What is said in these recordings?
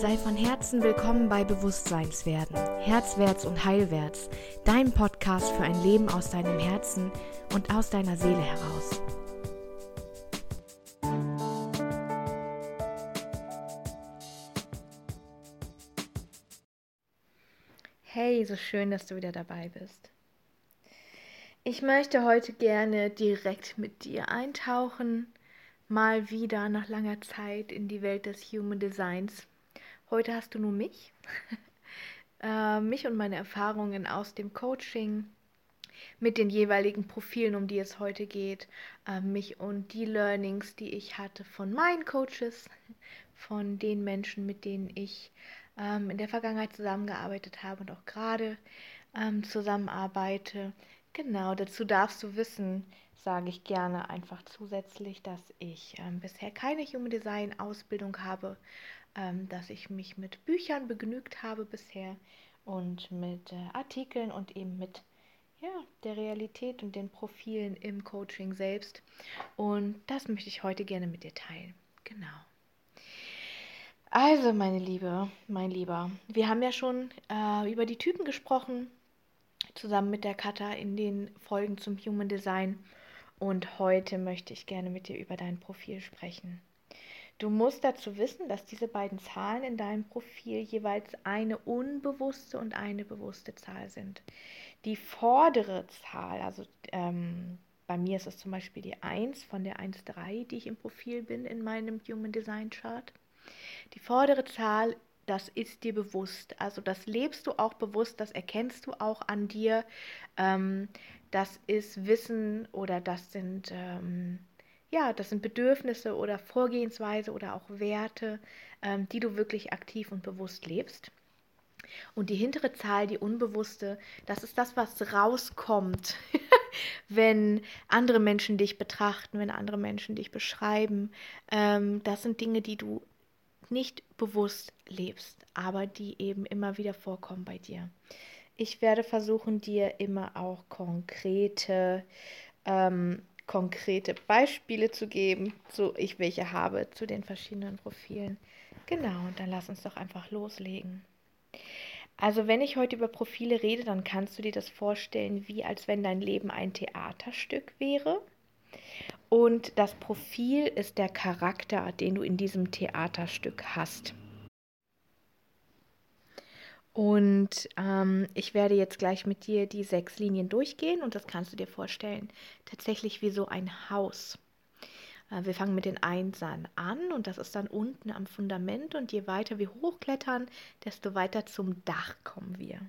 Sei von Herzen willkommen bei Bewusstseinswerden, Herzwärts und Heilwärts, dein Podcast für ein Leben aus deinem Herzen und aus deiner Seele heraus. Hey, so schön, dass du wieder dabei bist. Ich möchte heute gerne direkt mit dir eintauchen, mal wieder nach langer Zeit in die Welt des Human Designs. Heute hast du nur mich, äh, mich und meine Erfahrungen aus dem Coaching mit den jeweiligen Profilen, um die es heute geht, äh, mich und die Learnings, die ich hatte von meinen Coaches, von den Menschen, mit denen ich ähm, in der Vergangenheit zusammengearbeitet habe und auch gerade ähm, zusammenarbeite. Genau, dazu darfst du wissen, sage ich gerne einfach zusätzlich, dass ich ähm, bisher keine Human Design Ausbildung habe, ähm, dass ich mich mit Büchern begnügt habe bisher und mit äh, Artikeln und eben mit ja, der Realität und den Profilen im Coaching selbst. Und das möchte ich heute gerne mit dir teilen. Genau. Also, meine Liebe, mein Lieber, wir haben ja schon äh, über die Typen gesprochen, zusammen mit der Kata in den Folgen zum Human Design. Und heute möchte ich gerne mit dir über dein Profil sprechen. Du musst dazu wissen, dass diese beiden Zahlen in deinem Profil jeweils eine unbewusste und eine bewusste Zahl sind. Die vordere Zahl, also ähm, bei mir ist es zum Beispiel die 1 von der 1,3, die ich im Profil bin in meinem Human Design Chart. Die vordere Zahl, das ist dir bewusst. Also das lebst du auch bewusst, das erkennst du auch an dir. Ähm, das ist Wissen oder das sind ähm, ja, das sind Bedürfnisse oder Vorgehensweise oder auch Werte, ähm, die du wirklich aktiv und bewusst lebst. Und die hintere Zahl, die unbewusste, das ist das, was rauskommt, wenn andere Menschen dich betrachten, wenn andere Menschen dich beschreiben. Ähm, das sind Dinge, die du nicht bewusst lebst, aber die eben immer wieder vorkommen bei dir. Ich werde versuchen, dir immer auch konkrete ähm, konkrete Beispiele zu geben, so ich welche habe zu den verschiedenen Profilen. Genau, und dann lass uns doch einfach loslegen. Also wenn ich heute über Profile rede, dann kannst du dir das vorstellen, wie als wenn dein Leben ein Theaterstück wäre. Und das Profil ist der Charakter, den du in diesem Theaterstück hast. Und ähm, ich werde jetzt gleich mit dir die sechs Linien durchgehen und das kannst du dir vorstellen, tatsächlich wie so ein Haus. Äh, wir fangen mit den Einsern an und das ist dann unten am Fundament und je weiter wir hochklettern, desto weiter zum Dach kommen wir.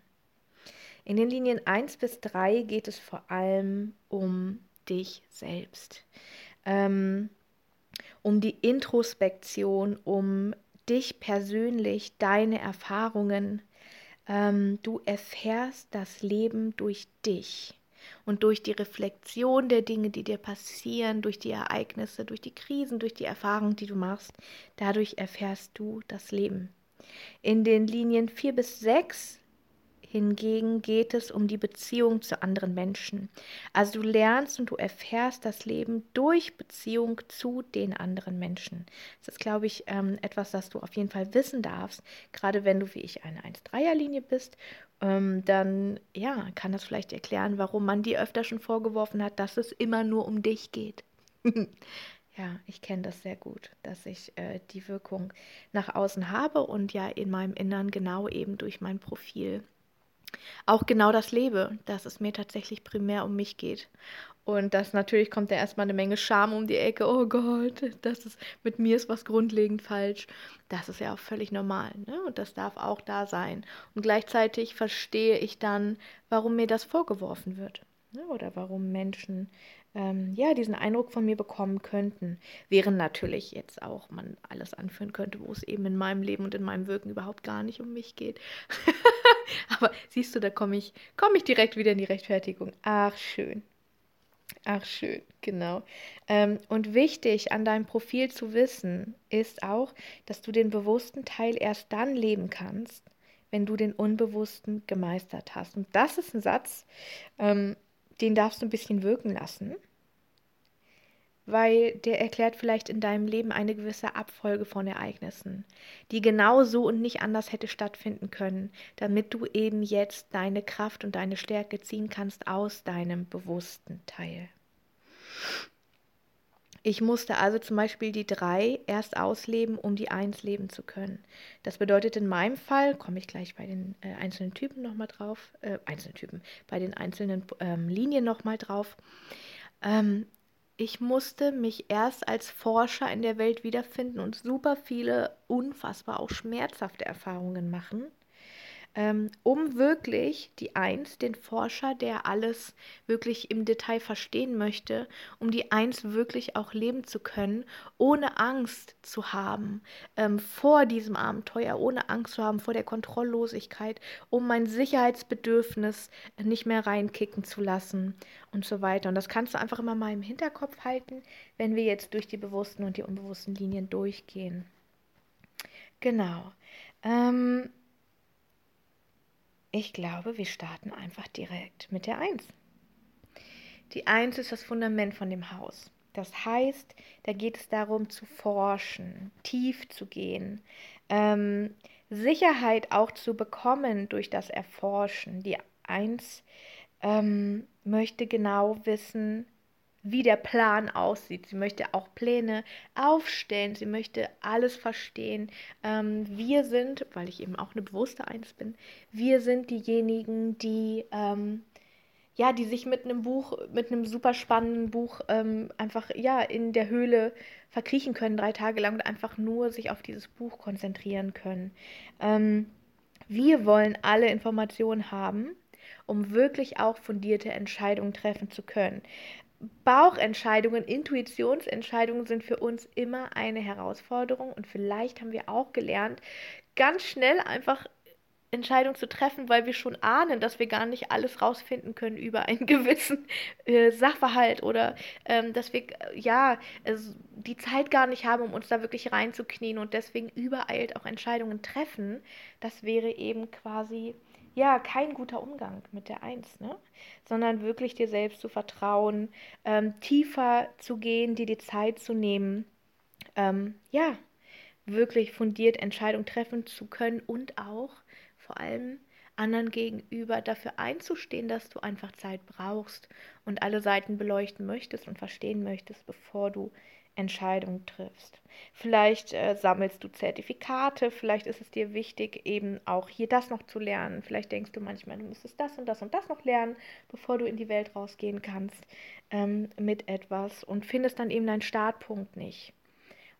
In den Linien 1 bis 3 geht es vor allem um dich selbst, ähm, um die Introspektion, um dich persönlich, deine Erfahrungen, ähm, du erfährst das Leben durch dich und durch die Reflexion der Dinge, die dir passieren, durch die Ereignisse, durch die Krisen, durch die Erfahrungen, die du machst. Dadurch erfährst du das Leben. In den Linien 4 bis 6 Hingegen geht es um die Beziehung zu anderen Menschen. Also du lernst und du erfährst das Leben durch Beziehung zu den anderen Menschen. Das ist, glaube ich, ähm, etwas, das du auf jeden Fall wissen darfst. Gerade wenn du wie ich eine 1-3er-Linie bist, ähm, dann ja, kann das vielleicht erklären, warum man dir öfter schon vorgeworfen hat, dass es immer nur um dich geht. Ja, ich kenne das sehr gut, dass ich äh, die Wirkung nach außen habe und ja in meinem Innern genau eben durch mein Profil auch genau das lebe, dass es mir tatsächlich primär um mich geht. Und das natürlich kommt da erstmal eine Menge Scham um die Ecke. Oh Gott, das ist mit mir ist was grundlegend falsch. Das ist ja auch völlig normal, ne? Und das darf auch da sein. Und gleichzeitig verstehe ich dann, warum mir das vorgeworfen wird. Ne? Oder warum Menschen ähm, ja, diesen Eindruck von mir bekommen könnten. Während natürlich jetzt auch man alles anführen könnte, wo es eben in meinem Leben und in meinem Wirken überhaupt gar nicht um mich geht. Aber siehst du, da komme ich, komm ich direkt wieder in die Rechtfertigung. Ach, schön. Ach, schön, genau. Ähm, und wichtig an deinem Profil zu wissen ist auch, dass du den bewussten Teil erst dann leben kannst, wenn du den Unbewussten gemeistert hast. Und das ist ein Satz, ähm, den darfst du ein bisschen wirken lassen, weil der erklärt vielleicht in deinem Leben eine gewisse Abfolge von Ereignissen, die genau so und nicht anders hätte stattfinden können, damit du eben jetzt deine Kraft und deine Stärke ziehen kannst aus deinem bewussten Teil. Ich musste also zum Beispiel die drei erst ausleben, um die eins leben zu können. Das bedeutet in meinem Fall, komme ich gleich bei den äh, einzelnen Typen nochmal drauf, äh, einzelnen Typen, bei den einzelnen ähm, Linien nochmal drauf. Ähm, ich musste mich erst als Forscher in der Welt wiederfinden und super viele unfassbar auch schmerzhafte Erfahrungen machen, ähm, um wirklich die Eins, den Forscher, der alles wirklich im Detail verstehen möchte, um die Eins wirklich auch leben zu können, ohne Angst zu haben ähm, vor diesem Abenteuer, ohne Angst zu haben vor der Kontrolllosigkeit, um mein Sicherheitsbedürfnis nicht mehr reinkicken zu lassen und so weiter. Und das kannst du einfach immer mal im Hinterkopf halten, wenn wir jetzt durch die bewussten und die unbewussten Linien durchgehen. Genau. Ähm, ich glaube, wir starten einfach direkt mit der Eins. Die Eins ist das Fundament von dem Haus. Das heißt, da geht es darum zu forschen, tief zu gehen, ähm, Sicherheit auch zu bekommen durch das Erforschen. Die Eins ähm, möchte genau wissen, wie der Plan aussieht. Sie möchte auch Pläne aufstellen. Sie möchte alles verstehen. Ähm, wir sind, weil ich eben auch eine bewusste Eins bin, wir sind diejenigen, die ähm, ja, die sich mit einem Buch, mit einem super spannenden Buch ähm, einfach ja in der Höhle verkriechen können drei Tage lang und einfach nur sich auf dieses Buch konzentrieren können. Ähm, wir wollen alle Informationen haben um wirklich auch fundierte Entscheidungen treffen zu können. Bauchentscheidungen, Intuitionsentscheidungen sind für uns immer eine Herausforderung und vielleicht haben wir auch gelernt, ganz schnell einfach Entscheidungen zu treffen, weil wir schon ahnen, dass wir gar nicht alles rausfinden können über einen gewissen äh, Sachverhalt oder ähm, dass wir ja also die Zeit gar nicht haben, um uns da wirklich reinzuknien und deswegen übereilt auch Entscheidungen treffen. Das wäre eben quasi ja, kein guter Umgang mit der Eins, ne? sondern wirklich dir selbst zu vertrauen, ähm, tiefer zu gehen, dir die Zeit zu nehmen, ähm, ja, wirklich fundiert Entscheidungen treffen zu können und auch vor allem anderen gegenüber dafür einzustehen, dass du einfach Zeit brauchst und alle Seiten beleuchten möchtest und verstehen möchtest, bevor du Entscheidungen triffst. Vielleicht äh, sammelst du Zertifikate, vielleicht ist es dir wichtig, eben auch hier das noch zu lernen. Vielleicht denkst du manchmal, du müsstest das und das und das noch lernen, bevor du in die Welt rausgehen kannst ähm, mit etwas und findest dann eben deinen Startpunkt nicht.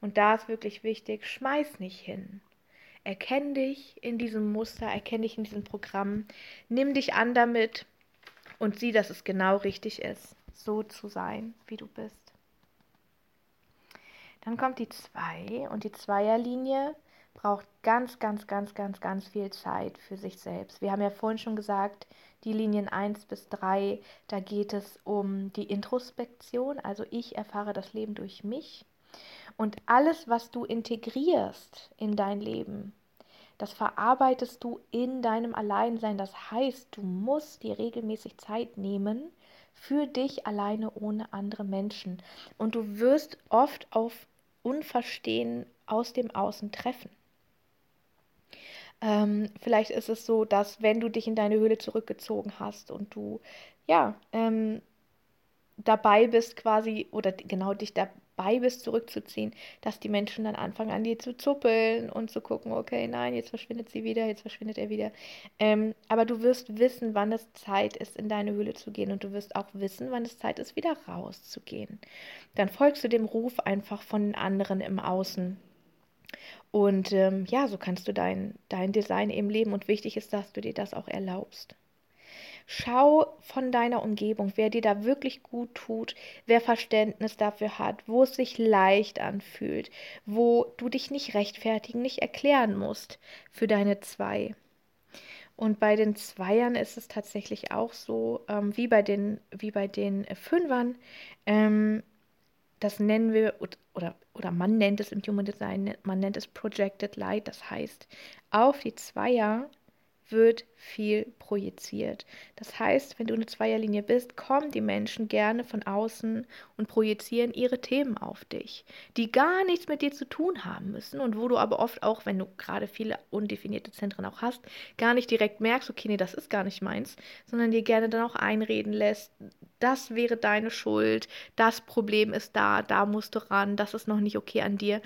Und da ist wirklich wichtig, schmeiß nicht hin. Erkenn dich in diesem Muster, erkenn dich in diesem Programm, nimm dich an damit und sieh, dass es genau richtig ist, so zu sein, wie du bist. Dann kommt die 2 und die Zweierlinie braucht ganz, ganz, ganz, ganz, ganz viel Zeit für sich selbst. Wir haben ja vorhin schon gesagt, die Linien 1 bis 3, da geht es um die Introspektion, also ich erfahre das Leben durch mich. Und alles, was du integrierst in dein Leben, das verarbeitest du in deinem Alleinsein. Das heißt, du musst dir regelmäßig Zeit nehmen für dich alleine ohne andere Menschen. Und du wirst oft auf Unverstehen aus dem Außen treffen. Ähm, vielleicht ist es so, dass wenn du dich in deine Höhle zurückgezogen hast und du ja ähm, dabei bist quasi oder genau dich da dabei bist, zurückzuziehen, dass die Menschen dann anfangen an dir zu zuppeln und zu gucken, okay, nein, jetzt verschwindet sie wieder, jetzt verschwindet er wieder. Ähm, aber du wirst wissen, wann es Zeit ist, in deine Höhle zu gehen und du wirst auch wissen, wann es Zeit ist, wieder rauszugehen. Dann folgst du dem Ruf einfach von den anderen im Außen. Und ähm, ja, so kannst du dein, dein Design eben leben und wichtig ist, dass du dir das auch erlaubst. Schau von deiner Umgebung, wer dir da wirklich gut tut, wer Verständnis dafür hat, wo es sich leicht anfühlt, wo du dich nicht rechtfertigen, nicht erklären musst für deine zwei. Und bei den Zweiern ist es tatsächlich auch so, ähm, wie, bei den, wie bei den Fünfern. Ähm, das nennen wir, oder, oder man nennt es im Human Design, man nennt es Projected Light. Das heißt, auf die Zweier wird viel projiziert. Das heißt, wenn du eine Zweierlinie bist, kommen die Menschen gerne von außen und projizieren ihre Themen auf dich, die gar nichts mit dir zu tun haben müssen und wo du aber oft auch, wenn du gerade viele undefinierte Zentren auch hast, gar nicht direkt merkst, okay, nee, das ist gar nicht meins, sondern dir gerne dann auch einreden lässt, das wäre deine Schuld, das Problem ist da, da musst du ran, das ist noch nicht okay an dir.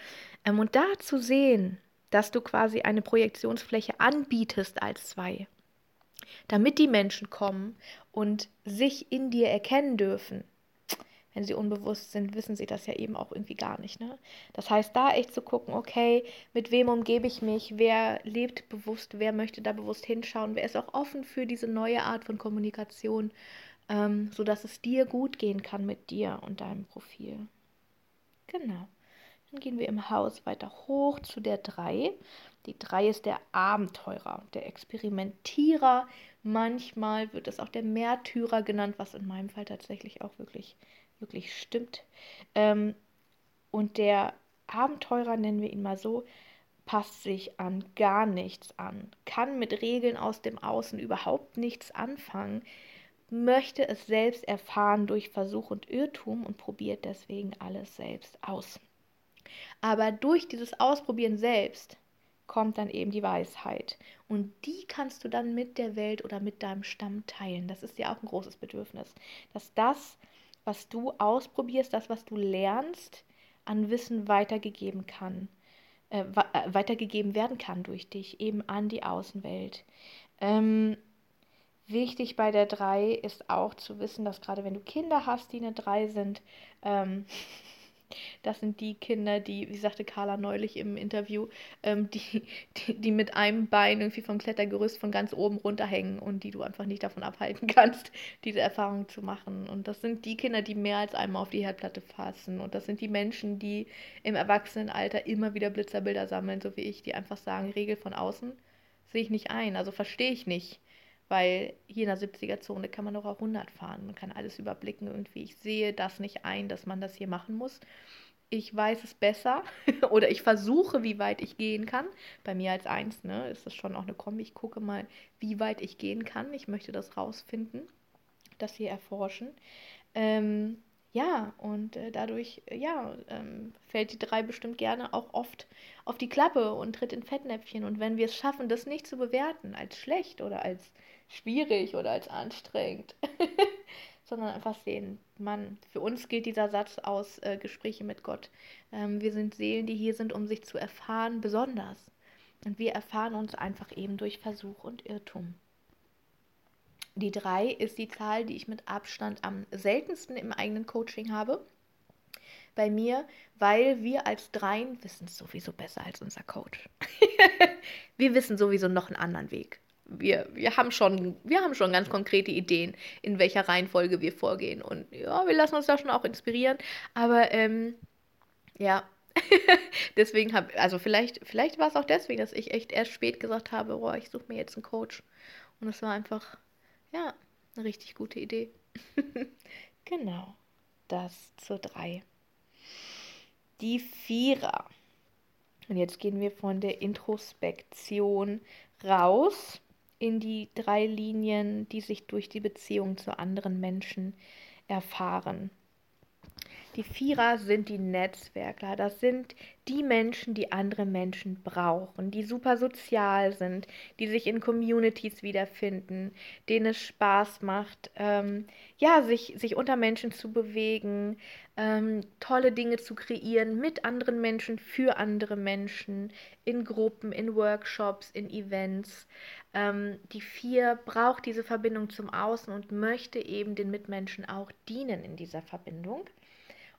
Ähm, und da zu sehen, dass du quasi eine Projektionsfläche anbietest als zwei, damit die Menschen kommen und sich in dir erkennen dürfen. Wenn sie unbewusst sind, wissen sie das ja eben auch irgendwie gar nicht. Ne? Das heißt, da echt zu gucken, okay, mit wem umgebe ich mich, wer lebt bewusst, wer möchte da bewusst hinschauen, wer ist auch offen für diese neue Art von Kommunikation, ähm, sodass es dir gut gehen kann mit dir und deinem Profil. Genau. Dann gehen wir im Haus weiter hoch zu der 3. Die 3 ist der Abenteurer, der Experimentierer. Manchmal wird es auch der Märtyrer genannt, was in meinem Fall tatsächlich auch wirklich, wirklich stimmt. Ähm, und der Abenteurer, nennen wir ihn mal so, passt sich an gar nichts an, kann mit Regeln aus dem Außen überhaupt nichts anfangen, möchte es selbst erfahren durch Versuch und Irrtum und probiert deswegen alles selbst aus. Aber durch dieses Ausprobieren selbst kommt dann eben die Weisheit. Und die kannst du dann mit der Welt oder mit deinem Stamm teilen. Das ist ja auch ein großes Bedürfnis. Dass das, was du ausprobierst, das, was du lernst, an Wissen weitergegeben kann, äh, äh weitergegeben werden kann durch dich, eben an die Außenwelt. Ähm, wichtig bei der 3 ist auch zu wissen, dass gerade wenn du Kinder hast, die eine 3 sind, ähm, das sind die Kinder, die, wie sagte Carla neulich im Interview, ähm, die, die, die, mit einem Bein irgendwie vom Klettergerüst von ganz oben runterhängen und die du einfach nicht davon abhalten kannst, diese Erfahrung zu machen. Und das sind die Kinder, die mehr als einmal auf die Herdplatte fassen. Und das sind die Menschen, die im Erwachsenenalter immer wieder Blitzerbilder sammeln, so wie ich, die einfach sagen, Regel von außen sehe ich nicht ein, also verstehe ich nicht weil hier in der 70er-Zone kann man doch auch 100 fahren. Man kann alles überblicken irgendwie. Ich sehe das nicht ein, dass man das hier machen muss. Ich weiß es besser oder ich versuche, wie weit ich gehen kann. Bei mir als Eins ne, ist das schon auch eine Kombi. Ich gucke mal, wie weit ich gehen kann. Ich möchte das rausfinden, das hier erforschen. Ähm, ja, und äh, dadurch, äh, ja, ähm, fällt die drei bestimmt gerne auch oft auf die Klappe und tritt in Fettnäpfchen. Und wenn wir es schaffen, das nicht zu bewerten als schlecht oder als schwierig oder als anstrengend, sondern einfach sehen, Mann, für uns gilt dieser Satz aus äh, Gespräche mit Gott. Ähm, wir sind Seelen, die hier sind, um sich zu erfahren, besonders. Und wir erfahren uns einfach eben durch Versuch und Irrtum. Die drei ist die Zahl, die ich mit Abstand am seltensten im eigenen Coaching habe. Bei mir, weil wir als Dreien wissen es sowieso besser als unser Coach. wir wissen sowieso noch einen anderen Weg. Wir, wir, haben schon, wir haben schon ganz konkrete Ideen, in welcher Reihenfolge wir vorgehen. Und ja, wir lassen uns da schon auch inspirieren. Aber ähm, ja, deswegen habe, also vielleicht, vielleicht war es auch deswegen, dass ich echt erst spät gesagt habe, boah, ich suche mir jetzt einen Coach. Und es war einfach ja, eine richtig gute Idee. genau, das zur 3. Die Vierer. Und jetzt gehen wir von der Introspektion raus in die drei Linien, die sich durch die Beziehung zu anderen Menschen erfahren. Die Vierer sind die Netzwerkler. Das sind die Menschen, die andere Menschen brauchen, die super sozial sind, die sich in Communities wiederfinden, denen es Spaß macht, ähm, ja, sich, sich unter Menschen zu bewegen, ähm, tolle Dinge zu kreieren mit anderen Menschen, für andere Menschen, in Gruppen, in Workshops, in Events. Ähm, die Vier braucht diese Verbindung zum Außen und möchte eben den Mitmenschen auch dienen in dieser Verbindung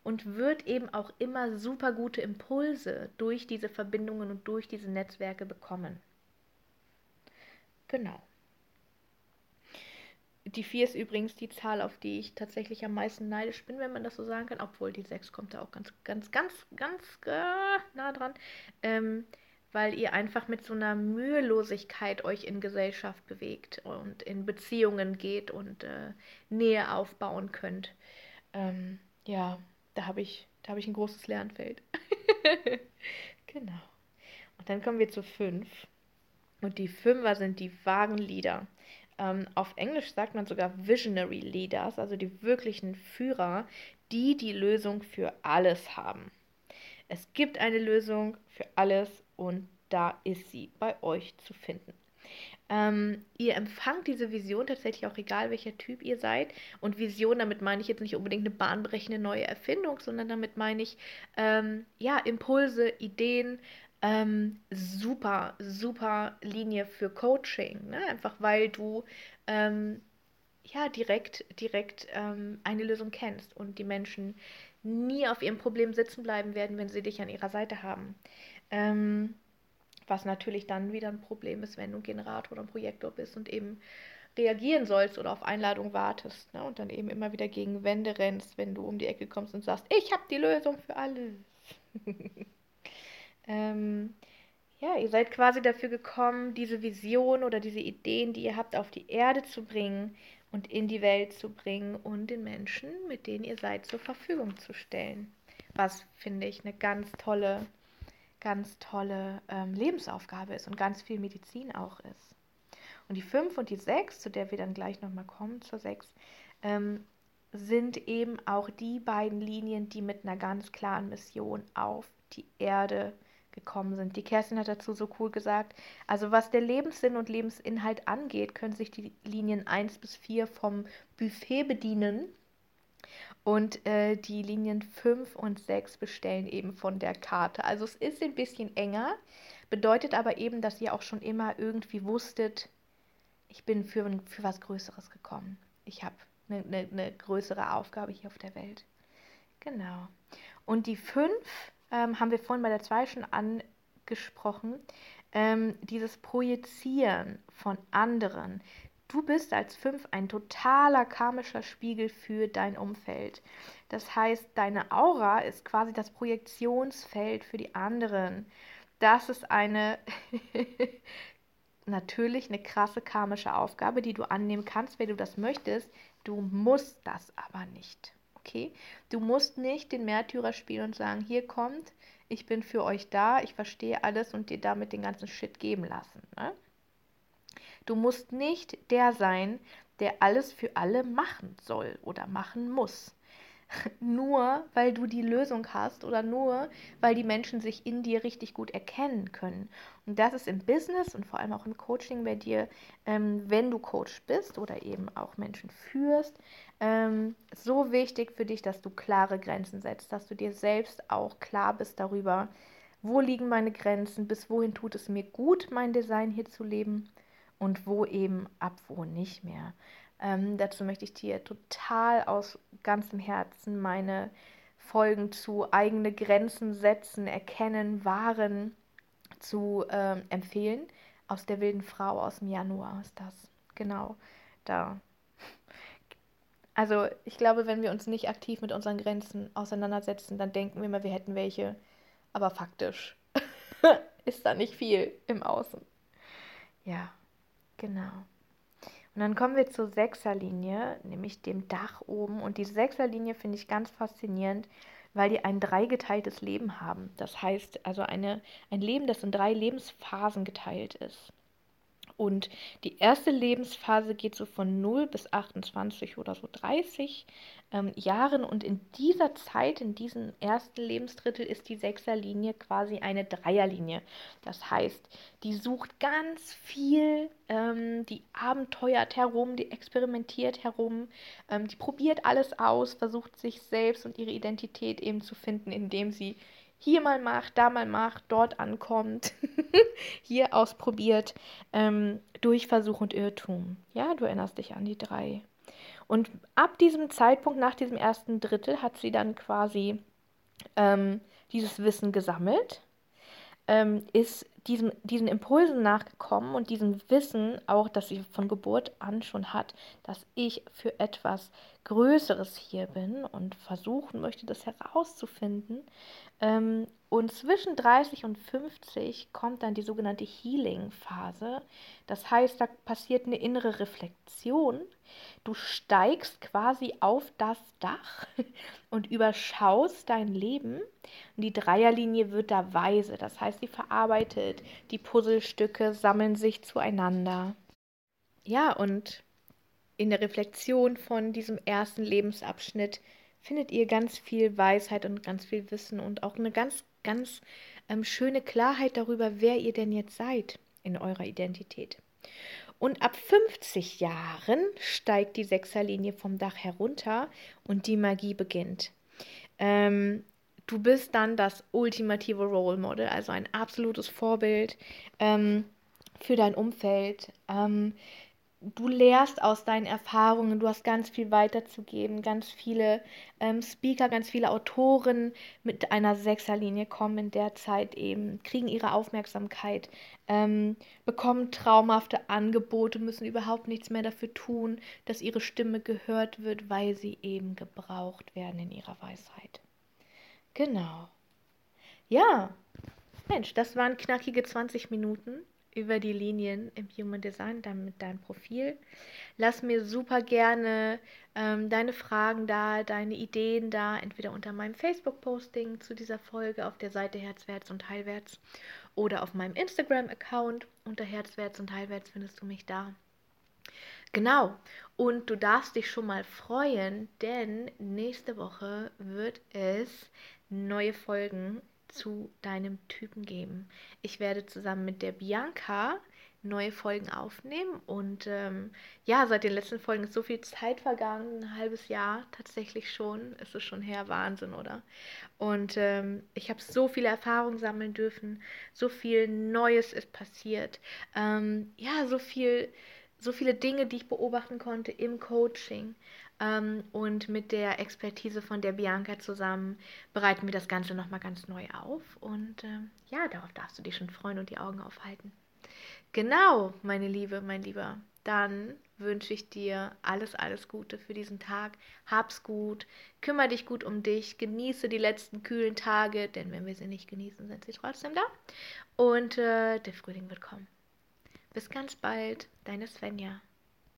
und wird eben auch immer super gute Impulse durch diese Verbindungen und durch diese Netzwerke bekommen. Genau. Die 4 ist übrigens die Zahl, auf die ich tatsächlich am meisten neidisch bin, wenn man das so sagen kann, obwohl die 6 kommt da auch ganz, ganz, ganz, ganz äh, nah dran, ähm, weil ihr einfach mit so einer Mühelosigkeit euch in Gesellschaft bewegt und in Beziehungen geht und äh, Nähe aufbauen könnt. Ähm, ja, da habe ich, da ich ein großes Lernfeld. genau. Und dann kommen wir zu fünf. Und die Fünfer sind die wahren Leader. Ähm, auf Englisch sagt man sogar Visionary Leaders, also die wirklichen Führer, die die Lösung für alles haben. Es gibt eine Lösung für alles und da ist sie bei euch zu finden. Ähm, ihr empfangt diese Vision tatsächlich auch egal, welcher Typ ihr seid. Und Vision, damit meine ich jetzt nicht unbedingt eine bahnbrechende neue Erfindung, sondern damit meine ich ähm, ja Impulse, Ideen, ähm, super, super Linie für Coaching. Ne? Einfach weil du ähm, ja direkt, direkt ähm, eine Lösung kennst und die Menschen nie auf ihrem Problem sitzen bleiben werden, wenn sie dich an ihrer Seite haben. Ähm, was natürlich dann wieder ein Problem ist, wenn du Generator oder Projektor bist und eben reagieren sollst oder auf Einladung wartest ne? und dann eben immer wieder gegen Wände rennst, wenn du um die Ecke kommst und sagst, ich habe die Lösung für alles. ähm, ja, ihr seid quasi dafür gekommen, diese Vision oder diese Ideen, die ihr habt, auf die Erde zu bringen und in die Welt zu bringen und den Menschen, mit denen ihr seid, zur Verfügung zu stellen. Was finde ich eine ganz tolle ganz tolle ähm, Lebensaufgabe ist und ganz viel Medizin auch ist. Und die 5 und die 6, zu der wir dann gleich nochmal kommen, zur 6, ähm, sind eben auch die beiden Linien, die mit einer ganz klaren Mission auf die Erde gekommen sind. Die Kerstin hat dazu so cool gesagt, also was der Lebenssinn und Lebensinhalt angeht, können sich die Linien 1 bis 4 vom Buffet bedienen und äh, die Linien 5 und 6 bestellen eben von der Karte. Also es ist ein bisschen enger, bedeutet aber eben, dass ihr auch schon immer irgendwie wusstet, ich bin für, für was Größeres gekommen. Ich habe eine, eine, eine, größere Aufgabe hier auf der Welt. Genau. Und die 5 ähm, haben wir vorhin bei der 2 schon angesprochen. Ähm, dieses Projizieren von anderen, Du bist als Fünf ein totaler karmischer Spiegel für dein Umfeld. Das heißt, deine Aura ist quasi das Projektionsfeld für die anderen. Das ist eine natürlich eine krasse karmische Aufgabe, die du annehmen kannst, wenn du das möchtest. Du musst das aber nicht. Okay? Du musst nicht den Märtyrer spielen und sagen, hier kommt, ich bin für euch da, ich verstehe alles und dir damit den ganzen Shit geben lassen. Ne? Du musst nicht der sein, der alles für alle machen soll oder machen muss. Nur weil du die Lösung hast oder nur weil die Menschen sich in dir richtig gut erkennen können. Und das ist im Business und vor allem auch im Coaching bei dir, ähm, wenn du Coach bist oder eben auch Menschen führst, ähm, so wichtig für dich, dass du klare Grenzen setzt, dass du dir selbst auch klar bist darüber, wo liegen meine Grenzen, bis wohin tut es mir gut, mein Design hier zu leben und wo eben ab wo nicht mehr. Ähm, dazu möchte ich dir total aus ganzem Herzen meine Folgen zu eigene Grenzen setzen, erkennen, wahren zu ähm, empfehlen. Aus der wilden Frau aus dem Januar ist das. Genau, da. Also ich glaube, wenn wir uns nicht aktiv mit unseren Grenzen auseinandersetzen, dann denken wir immer, wir hätten welche. Aber faktisch ist da nicht viel im Außen. Ja. Genau. Und dann kommen wir zur Sechserlinie, nämlich dem Dach oben. Und die Sechserlinie finde ich ganz faszinierend, weil die ein dreigeteiltes Leben haben. Das heißt also eine, ein Leben, das in drei Lebensphasen geteilt ist. Und die erste Lebensphase geht so von 0 bis 28 oder so 30 ähm, Jahren. Und in dieser Zeit, in diesem ersten Lebensdrittel, ist die Sechserlinie quasi eine Dreierlinie. Das heißt, die sucht ganz viel, ähm, die abenteuert herum, die experimentiert herum, ähm, die probiert alles aus, versucht sich selbst und ihre Identität eben zu finden, indem sie hier mal macht, da mal macht, dort ankommt, hier ausprobiert, ähm, durch Versuch und Irrtum. Ja, du erinnerst dich an die drei. Und ab diesem Zeitpunkt, nach diesem ersten Drittel, hat sie dann quasi ähm, dieses Wissen gesammelt, ähm, ist diesem, diesen Impulsen nachgekommen und diesem Wissen auch, dass sie von Geburt an schon hat, dass ich für etwas Größeres hier bin und versuchen möchte, das herauszufinden. Ähm, und zwischen 30 und 50 kommt dann die sogenannte Healing-Phase. Das heißt, da passiert eine innere Reflexion. Du steigst quasi auf das Dach und überschaust dein Leben. Und die Dreierlinie wird da weise. Das heißt, sie verarbeitet, die Puzzlestücke sammeln sich zueinander. Ja, und in der Reflexion von diesem ersten Lebensabschnitt findet ihr ganz viel Weisheit und ganz viel Wissen und auch eine ganz, ganz ähm, schöne Klarheit darüber, wer ihr denn jetzt seid in eurer Identität. Und ab 50 Jahren steigt die Sechserlinie vom Dach herunter und die Magie beginnt. Ähm, du bist dann das ultimative Role Model, also ein absolutes Vorbild ähm, für dein Umfeld. Ähm, du lehrst aus deinen Erfahrungen, du hast ganz viel weiterzugeben, ganz viele ähm, Speaker, ganz viele Autoren mit einer Sechserlinie kommen in der Zeit eben, kriegen ihre Aufmerksamkeit, ähm, bekommen traumhafte Angebote, müssen überhaupt nichts mehr dafür tun, dass ihre Stimme gehört wird, weil sie eben gebraucht werden in ihrer Weisheit. Genau. Ja, Mensch, das waren knackige 20 Minuten über die Linien im Human Design, dann mit deinem Profil. Lass mir super gerne ähm, deine Fragen da, deine Ideen da, entweder unter meinem Facebook-Posting zu dieser Folge auf der Seite Herzwärts und Heilwärts oder auf meinem Instagram-Account unter Herzwärts und Heilwärts findest du mich da. Genau, und du darfst dich schon mal freuen, denn nächste Woche wird es neue Folgen zu deinem Typen geben. Ich werde zusammen mit der Bianca neue Folgen aufnehmen und ähm, ja, seit den letzten Folgen ist so viel Zeit vergangen, ein halbes Jahr tatsächlich schon, ist es schon her, Wahnsinn, oder? Und ähm, ich habe so viele Erfahrungen sammeln dürfen, so viel Neues ist passiert, ähm, ja, so viel, so viele Dinge, die ich beobachten konnte im Coaching. Ähm, und mit der Expertise von der Bianca zusammen bereiten wir das Ganze nochmal ganz neu auf. Und ähm, ja, darauf darfst du dich schon freuen und die Augen aufhalten. Genau, meine Liebe, mein Lieber. Dann wünsche ich dir alles, alles Gute für diesen Tag. Hab's gut, kümmere dich gut um dich, genieße die letzten kühlen Tage, denn wenn wir sie nicht genießen, sind sie trotzdem da. Und äh, der Frühling wird kommen. Bis ganz bald, deine Svenja.